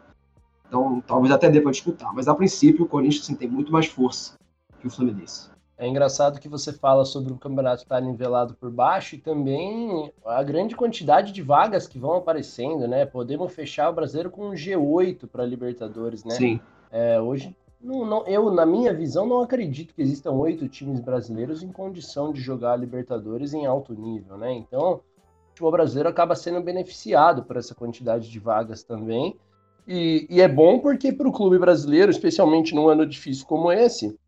Então, talvez até dê para disputar. Mas, a princípio, o Corinthians assim, tem muito mais força que o Fluminense. É engraçado que você fala sobre o campeonato estar nivelado por baixo e também a grande quantidade de vagas que vão aparecendo, né? Podemos fechar o brasileiro com um G8 para Libertadores, né? Sim. É, hoje, não, não, eu, na minha visão, não acredito que existam oito times brasileiros em condição de jogar Libertadores em alto nível, né? Então, o futebol brasileiro acaba sendo beneficiado por essa quantidade de vagas também. E, e é bom porque para o clube brasileiro, especialmente num ano difícil como esse,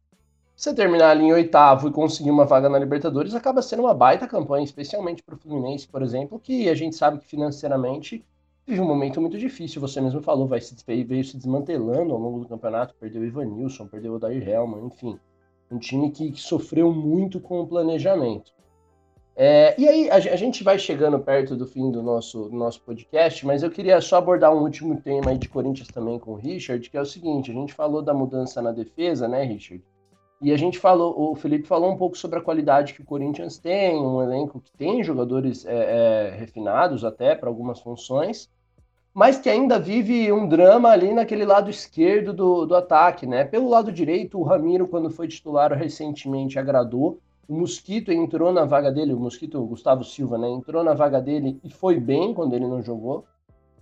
você terminar ali em oitavo e conseguir uma vaga na Libertadores acaba sendo uma baita campanha, especialmente para o Fluminense, por exemplo, que a gente sabe que financeiramente vive um momento muito difícil. Você mesmo falou, vai se, veio se desmantelando ao longo do campeonato, perdeu o Ivanilson, perdeu o Dair Helman, enfim. Um time que, que sofreu muito com o planejamento. É, e aí, a, a, gente vai chegando perto do fim do nosso, do nosso podcast, mas eu queria só abordar um último tema aí de Corinthians também com o Richard, que é o seguinte: a gente falou da mudança na defesa, né, Richard? E a gente falou, o Felipe falou um pouco sobre a qualidade que o Corinthians tem, um elenco que tem jogadores é, é, refinados até para algumas funções, mas que ainda vive um drama ali naquele lado esquerdo do, do ataque, né? Pelo lado direito, o Ramiro, quando foi titular recentemente, agradou o Mosquito entrou na vaga dele, o Mosquito, o Gustavo Silva, né? Entrou na vaga dele e foi bem quando ele não jogou.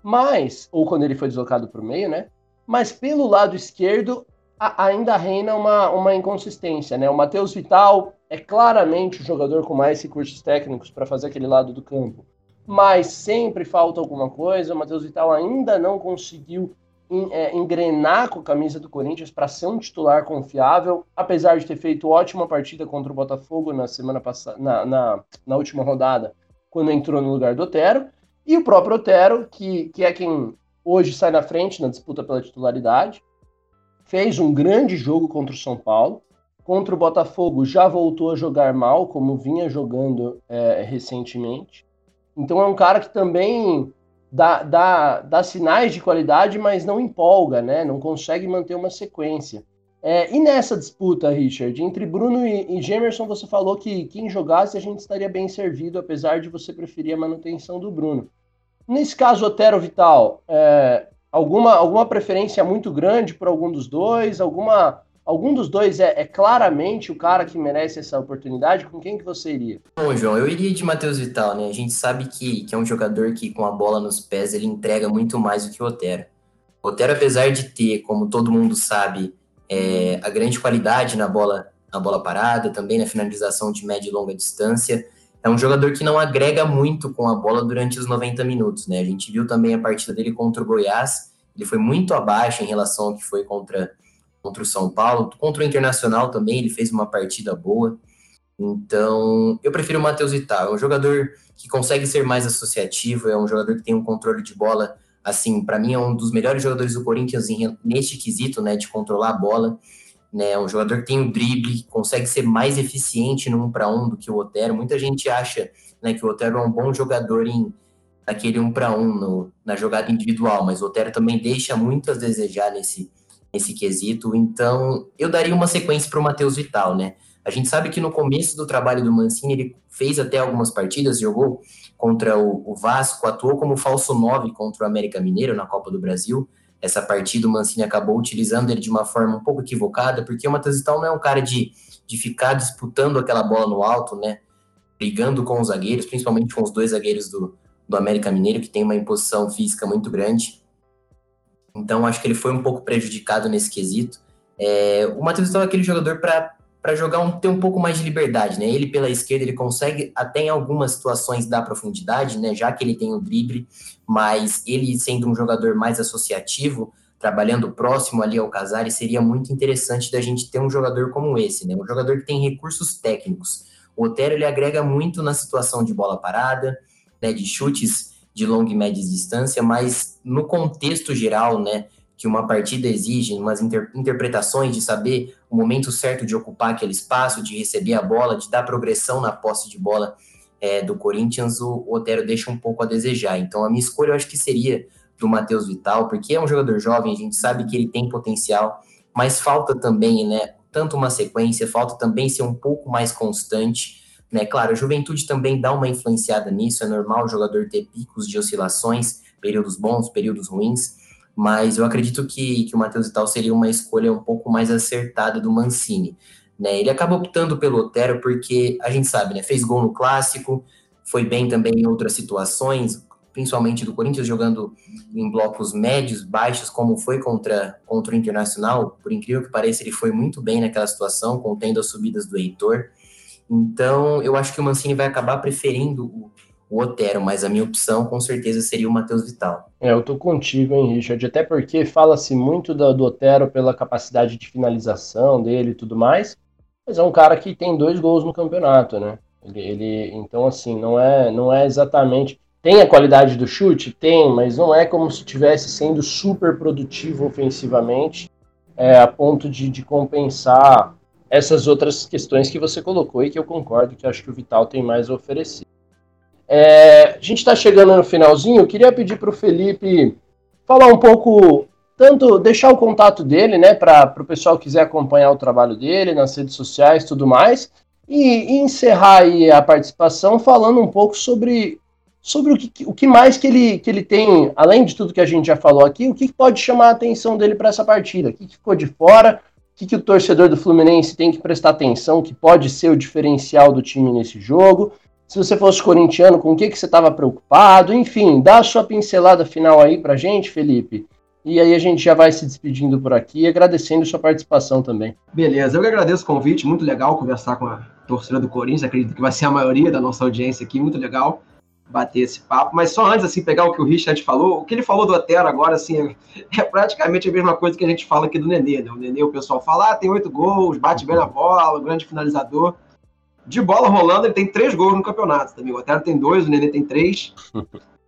Mas, ou quando ele foi deslocado para o meio, né? Mas pelo lado esquerdo a, ainda reina uma, uma inconsistência, né? O Matheus Vital é claramente o jogador com mais recursos técnicos para fazer aquele lado do campo. Mas sempre falta alguma coisa. O Matheus Vital ainda não conseguiu engrenar com a camisa do Corinthians para ser um titular confiável, apesar de ter feito ótima partida contra o Botafogo na semana passada, na, na, na, última rodada, quando entrou no lugar do Otero, e o próprio Otero, que, que é quem hoje sai na frente na disputa pela titularidade, fez um grande jogo contra o São Paulo. Contra o Botafogo já voltou a jogar mal, como vinha jogando é, recentemente. Então é um cara que também dá, dá, dá sinais de qualidade, mas não empolga, né? Não consegue manter uma sequência. É, e nessa disputa, Richard, entre Bruno e, e Gemerson, você falou que quem jogasse a gente estaria bem servido, apesar de você preferir a manutenção do Bruno. Nesse caso, Otero Vital, é, alguma, alguma preferência muito grande por algum dos dois? Alguma algum dos dois é, é, claramente o cara que merece essa oportunidade? Com quem que você iria? Bom, João, eu iria de Matheus Vital, né? A gente sabe que, que é um jogador que com a bola nos pés ele entrega muito mais do que o Otero. O Otero, apesar de ter, como todo mundo sabe, é, a grande qualidade na bola, na bola parada, também na finalização de média e longa distância, é um jogador que não agrega muito com a bola durante os 90 minutos, né? A gente viu também a partida dele contra o Goiás, ele foi muito abaixo em relação ao que foi contra contra o São Paulo, contra o Internacional também, ele fez uma partida boa. Então, eu prefiro o Matheus Vital. É um jogador que consegue ser mais associativo, é um jogador que tem um controle de bola, assim, para mim é um dos melhores jogadores do Corinthians neste quesito, né, de controlar a bola. Né, é um jogador que tem o drible, consegue ser mais eficiente no um para um do que o Otero. Muita gente acha né, que o Otero é um bom jogador em aquele um para um na jogada individual, mas o Otero também deixa muito a desejar nesse, nesse quesito. Então, eu daria uma sequência para o Matheus Vital, né? A gente sabe que no começo do trabalho do Mancini, ele fez até algumas partidas, jogou contra o, Vasco, atuou como falso 9 contra o América Mineiro na Copa do Brasil. Essa partida o Mancini acabou utilizando ele de uma forma um pouco equivocada, porque o Matheus Vital não é um cara de, de ficar disputando aquela bola no alto, né? Brigando com os zagueiros, principalmente com os dois zagueiros do, do América Mineiro, que tem uma imposição física muito grande. Então, acho que ele foi um pouco prejudicado nesse quesito. É, o Matheus Vital é aquele jogador para jogar um, ter um pouco mais de liberdade, né? Ele pela esquerda ele consegue até em algumas situações dar profundidade, né? Já que ele tem o drible, mas ele sendo um jogador mais associativo, trabalhando próximo ali ao Casares, seria muito interessante da gente ter um jogador como esse, né? Um jogador que tem recursos técnicos. O Otero ele agrega muito na situação de bola parada, né? De chutes de longa e média distância, mas no contexto geral, né? que uma partida exige, umas inter interpretações de saber o momento certo de ocupar aquele espaço, de receber a bola, de dar progressão na posse de bola é, do Corinthians, o, Otero deixa um pouco a desejar. Então, a minha escolha eu acho que seria do Matheus Vital, porque é um jogador jovem, a gente sabe que ele tem potencial, mas falta também, né, tanto uma sequência, falta também ser um pouco mais constante, né, claro, a juventude também dá uma influenciada nisso, é normal o jogador ter picos de oscilações, períodos bons, períodos ruins, mas eu acredito que, que o Matheus Vital seria uma escolha um pouco mais acertada do Mancini. Né? Ele acaba optando pelo Otero porque a gente sabe, né? fez gol no clássico, foi bem também em outras situações, principalmente do Corinthians jogando em blocos médios, baixos, como foi contra, contra o Internacional. Por incrível que pareça, ele foi muito bem naquela situação, contendo as subidas do Heitor. Então, eu acho que o Mancini vai acabar preferindo o, o Otero, mas a minha opção com certeza seria o Matheus Vital. É, eu tô contigo, hein, Richard, até porque fala-se muito do, do Otero pela capacidade de finalização dele e tudo mais, mas é um cara que tem dois gols no campeonato, né? Ele, ele, então assim, não é, não é exatamente tem a qualidade do chute, tem, mas não é como se estivesse sendo super produtivo ofensivamente, é, a ponto de, de compensar essas outras questões que você colocou e que eu concordo que acho que o Vital tem mais a oferecer. É, a gente está chegando no finalzinho, eu queria pedir para o Felipe falar um pouco, tanto deixar o contato dele, né, para o pessoal quiser acompanhar o trabalho dele nas redes sociais tudo mais, e, e encerrar aí a participação falando um pouco sobre, sobre o, que, o que mais que ele, que ele tem, além de tudo que a gente já falou aqui, o que pode chamar a atenção dele para essa partida, o que ficou de fora, o que, que o torcedor do Fluminense tem que prestar atenção, que pode ser o diferencial do time nesse jogo. Se você fosse corintiano, com o que, que você estava preocupado? Enfim, dá a sua pincelada final aí pra gente, Felipe. E aí a gente já vai se despedindo por aqui, agradecendo sua participação também. Beleza, eu que agradeço o convite, muito legal conversar com a torcida do Corinthians, acredito que vai ser a maioria da nossa audiência aqui, muito legal bater esse papo. Mas só antes, assim, pegar o que o Richard falou, o que ele falou do Otero agora, assim, é, é praticamente a mesma coisa que a gente fala aqui do Nenê, né? O Nenê, o pessoal fala, ah, tem oito gols, bate bem na bola, grande finalizador de bola rolando, ele tem três gols no campeonato também. O Otero tem dois, o Nenê tem três.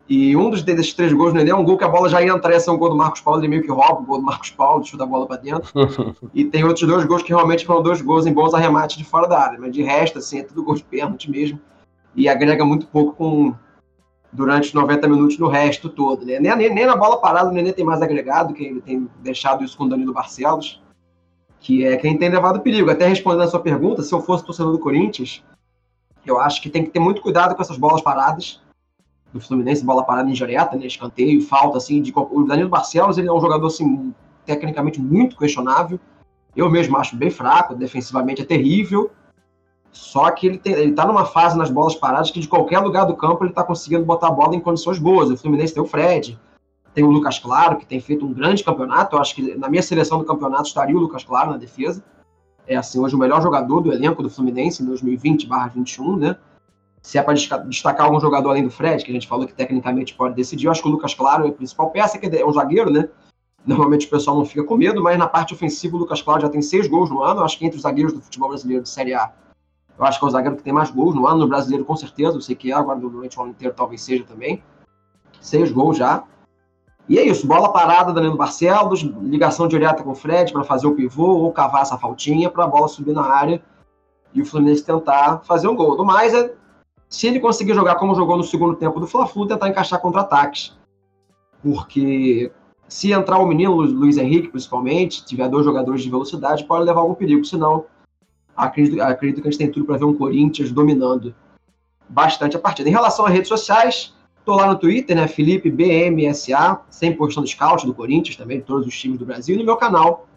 E um dos desses três gols do Nenê é um gol que a bola já entra, esse é um gol do Marcos Paulo, ele meio que rouba o gol do Marcos Paulo, chuta a bola para dentro. e tem outros dois gols que realmente foram dois gols em bons arremates de fora da área, mas de resto, assim, é tudo gol de pênalti mesmo. E agrega muito pouco com durante os 90 minutos no resto todo. Né? Nem, nem, nem na bola parada o Nenê tem mais agregado, que ele tem deixado isso com o Danilo Barcelos que é quem tem levado perigo. Até respondendo a sua pergunta, se eu fosse torcedor do Corinthians, eu acho que tem que ter muito cuidado com essas bolas paradas do Fluminense, bola parada indireta, né, escanteio, falta, assim, de, o Danilo Barcelos, ele é um jogador, assim, tecnicamente muito questionável, eu mesmo acho bem fraco, defensivamente é terrível, só que ele, tem, ele tá numa fase nas bolas paradas que de qualquer lugar do campo ele tá conseguindo botar a bola em condições boas, o Fluminense tem o Fred, tem o Lucas Claro, que tem feito um grande campeonato. Eu acho que na minha seleção do campeonato estaria o Lucas Claro na defesa. É assim, hoje o melhor jogador do elenco do Fluminense em 2020/21, né? Se é para destacar algum jogador além do Fred, que a gente falou que tecnicamente pode decidir, eu acho que o Lucas Claro é a principal peça, que é um zagueiro, né? Normalmente o pessoal não fica com medo, mas na parte ofensiva o Lucas Claro já tem seis gols no ano. Eu acho que entre os zagueiros do futebol brasileiro de Série A Eu acho que é o zagueiro que tem mais gols no ano, no brasileiro com certeza, eu sei que é, agora durante o ano inteiro talvez seja também. Seis gols já. E é isso, bola parada da Leandro Barcelos, ligação direta com o Fred para fazer o pivô ou cavar essa faltinha para a bola subir na área e o Fluminense tentar fazer um gol. Do mais, é, se ele conseguir jogar como jogou no segundo tempo do Fla-Flu, tentar encaixar contra-ataques. Porque se entrar o menino Luiz Henrique, principalmente, tiver dois jogadores de velocidade, pode levar algum perigo. Senão, acredito, acredito que a gente tem tudo para ver um Corinthians dominando bastante a partida. Em relação às redes sociais, Tô lá no Twitter, né? Felipe BMSA, sempre postando scout do Corinthians também, de todos os times do Brasil. E no meu canal,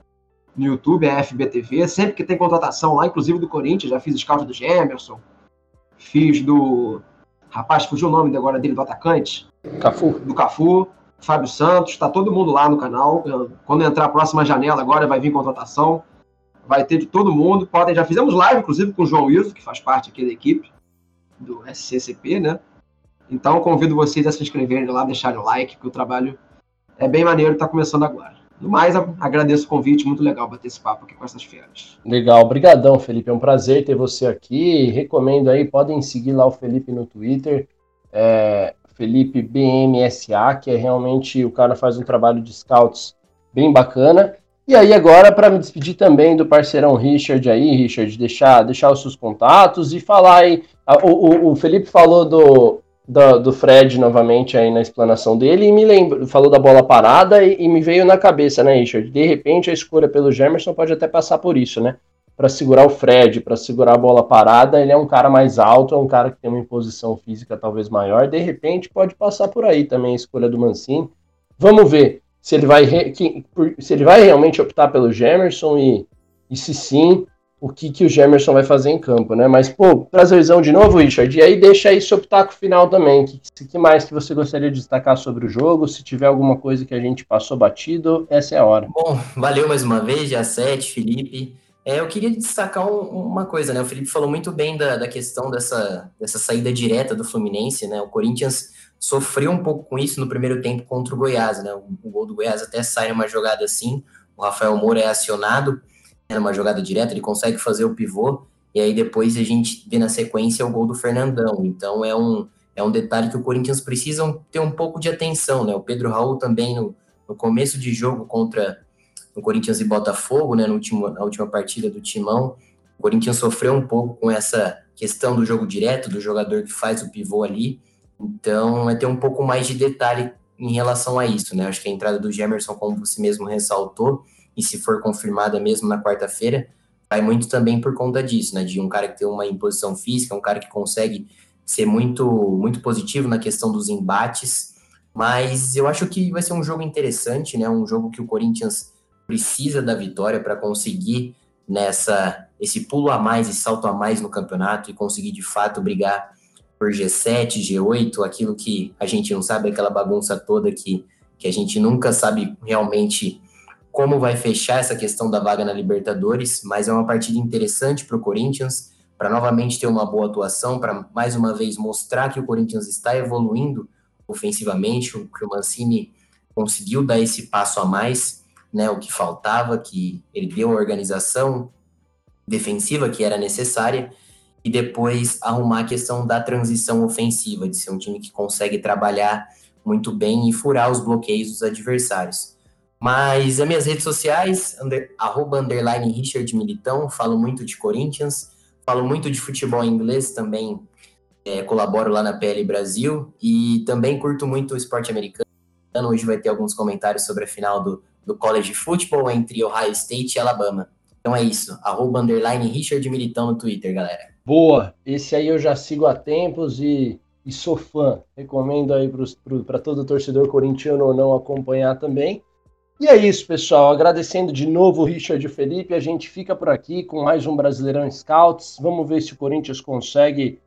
no YouTube, é FBTV. Sempre que tem contratação lá, inclusive do Corinthians, já fiz scout do Gemerson, fiz do. Rapaz, fugiu o nome agora dele, do atacante. Cafu. Do Cafu. Fábio Santos, tá todo mundo lá no canal. Quando entrar a próxima janela agora, vai vir contratação. Vai ter de todo mundo. Podem, já fizemos live, inclusive, com o João Wilson, que faz parte aqui da equipe do SCCP, né? Então, convido vocês a se inscreverem lá, deixarem o like, porque o trabalho é bem maneiro está começando agora. No mais, agradeço o convite, muito legal bater esse papo aqui com essas férias. Legal, obrigadão, Felipe, é um prazer ter você aqui. Recomendo aí, podem seguir lá o Felipe no Twitter, é, Felipe BMSA, que é realmente o cara faz um trabalho de scouts bem bacana. E aí agora para me despedir também do parceirão Richard aí, Richard, deixar deixar os seus contatos e falar aí. O, o, o Felipe falou do do, do, Fred novamente aí na explanação dele e me lembro, falou da bola parada e, e, me veio na cabeça, né, Richard? De repente a escolha pelo Gemerson pode até passar por isso, né? Para segurar o Fred, para segurar a bola parada, ele é um cara mais alto, é um cara que tem uma imposição física talvez maior. De repente pode passar por aí também a escolha do Mancini. Vamos ver se ele vai, se ele vai realmente optar pelo Gemerson e, e se sim, o que, que o Gemerson vai fazer em campo, né? Mas, pô, prazerzão de novo, Richard. E aí deixa aí seu pitaco final também. O que, que, mais que você gostaria de destacar sobre o jogo? Se tiver alguma coisa que a gente passou batido, essa é a hora. Bom, valeu mais uma vez, já sete, Felipe. É, eu queria destacar um, uma coisa, né? O Felipe falou muito bem da, da questão dessa, dessa saída direta do Fluminense, né? O Corinthians sofreu um pouco com isso no primeiro tempo contra o Goiás, né? O, o gol do Goiás até sai uma jogada assim, o Rafael Moura é acionado numa jogada direta, ele consegue fazer o pivô, e aí depois a gente vê na sequência o gol do Fernandão. Então é um, é um detalhe que o Corinthians precisam ter um pouco de atenção, né? O Pedro Raul também no, no começo de jogo contra o Corinthians e Botafogo, né? No último, na última partida do Timão, o Corinthians sofreu um pouco com essa questão do jogo direto, do jogador que faz o pivô ali. Então é ter um pouco mais de detalhe em relação a isso, né? Acho que a entrada do Gemerson, como você mesmo ressaltou, e se for confirmada mesmo na quarta-feira, vai muito também por conta disso, né? De um cara que tem uma imposição física, um cara que consegue ser muito, muito positivo na questão dos embates. Mas eu acho que vai ser um jogo interessante, né? Um jogo que o Corinthians precisa da vitória para conseguir nessa esse pulo a mais e salto a mais no campeonato e conseguir de fato brigar por G7, G8, aquilo que a gente não sabe, aquela bagunça toda que, que a gente nunca sabe realmente como vai fechar essa questão da vaga na Libertadores, mas é uma partida interessante para o Corinthians, para novamente ter uma boa atuação, para mais uma vez mostrar que o Corinthians está evoluindo ofensivamente, que o Mancini conseguiu dar esse passo a mais, né, o que faltava, que ele deu a organização defensiva que era necessária, e depois arrumar a questão da transição ofensiva, de ser um time que consegue trabalhar muito bem e furar os bloqueios dos adversários. Mas as minhas redes sociais, under, arroba underline Richard Militão, falo muito de Corinthians, falo muito de futebol inglês também, é, colaboro lá na PL Brasil e também curto muito o esporte americano. Hoje vai ter alguns comentários sobre a final do, do College Football entre Ohio State e Alabama. Então é isso, arroba underline Richard Militão no Twitter, galera. Boa, esse aí eu já sigo há tempos e, e sou fã. Recomendo aí para todo torcedor corintiano ou não acompanhar também. E é isso, pessoal. Agradecendo de novo o Richard e o Felipe. A gente fica por aqui com mais um Brasileirão Scouts. Vamos ver se o Corinthians consegue,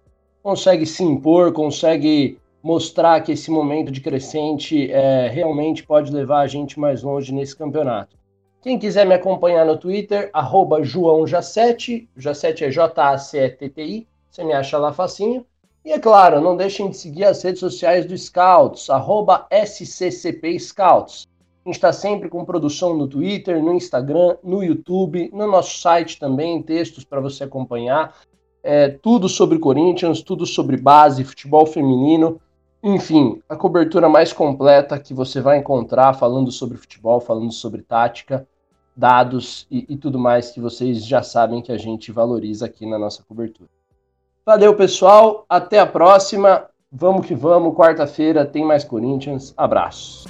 consegue se impor, consegue mostrar que esse momento de crescente é, realmente pode levar a gente mais longe nesse campeonato. Quem quiser me acompanhar no Twitter, arroba João Jacete, Jacete é J-A-C-E-T-T-I, você me acha lá facinho. E é claro, não deixem de seguir as redes sociais do Scouts, arroba SCCP Scouts. A gente está sempre com produção no Twitter, no Instagram, no YouTube, no nosso site também, textos para você acompanhar. é, tudo sobre Corinthians, tudo sobre base, futebol feminino, enfim, a cobertura mais completa que você vai encontrar falando sobre futebol, falando sobre tática, dados e, e tudo mais que vocês já sabem que a gente valoriza aqui na nossa cobertura. Valeu, pessoal. Até a próxima. Vamos que vamos. Quarta-feira tem mais Corinthians. Abraço.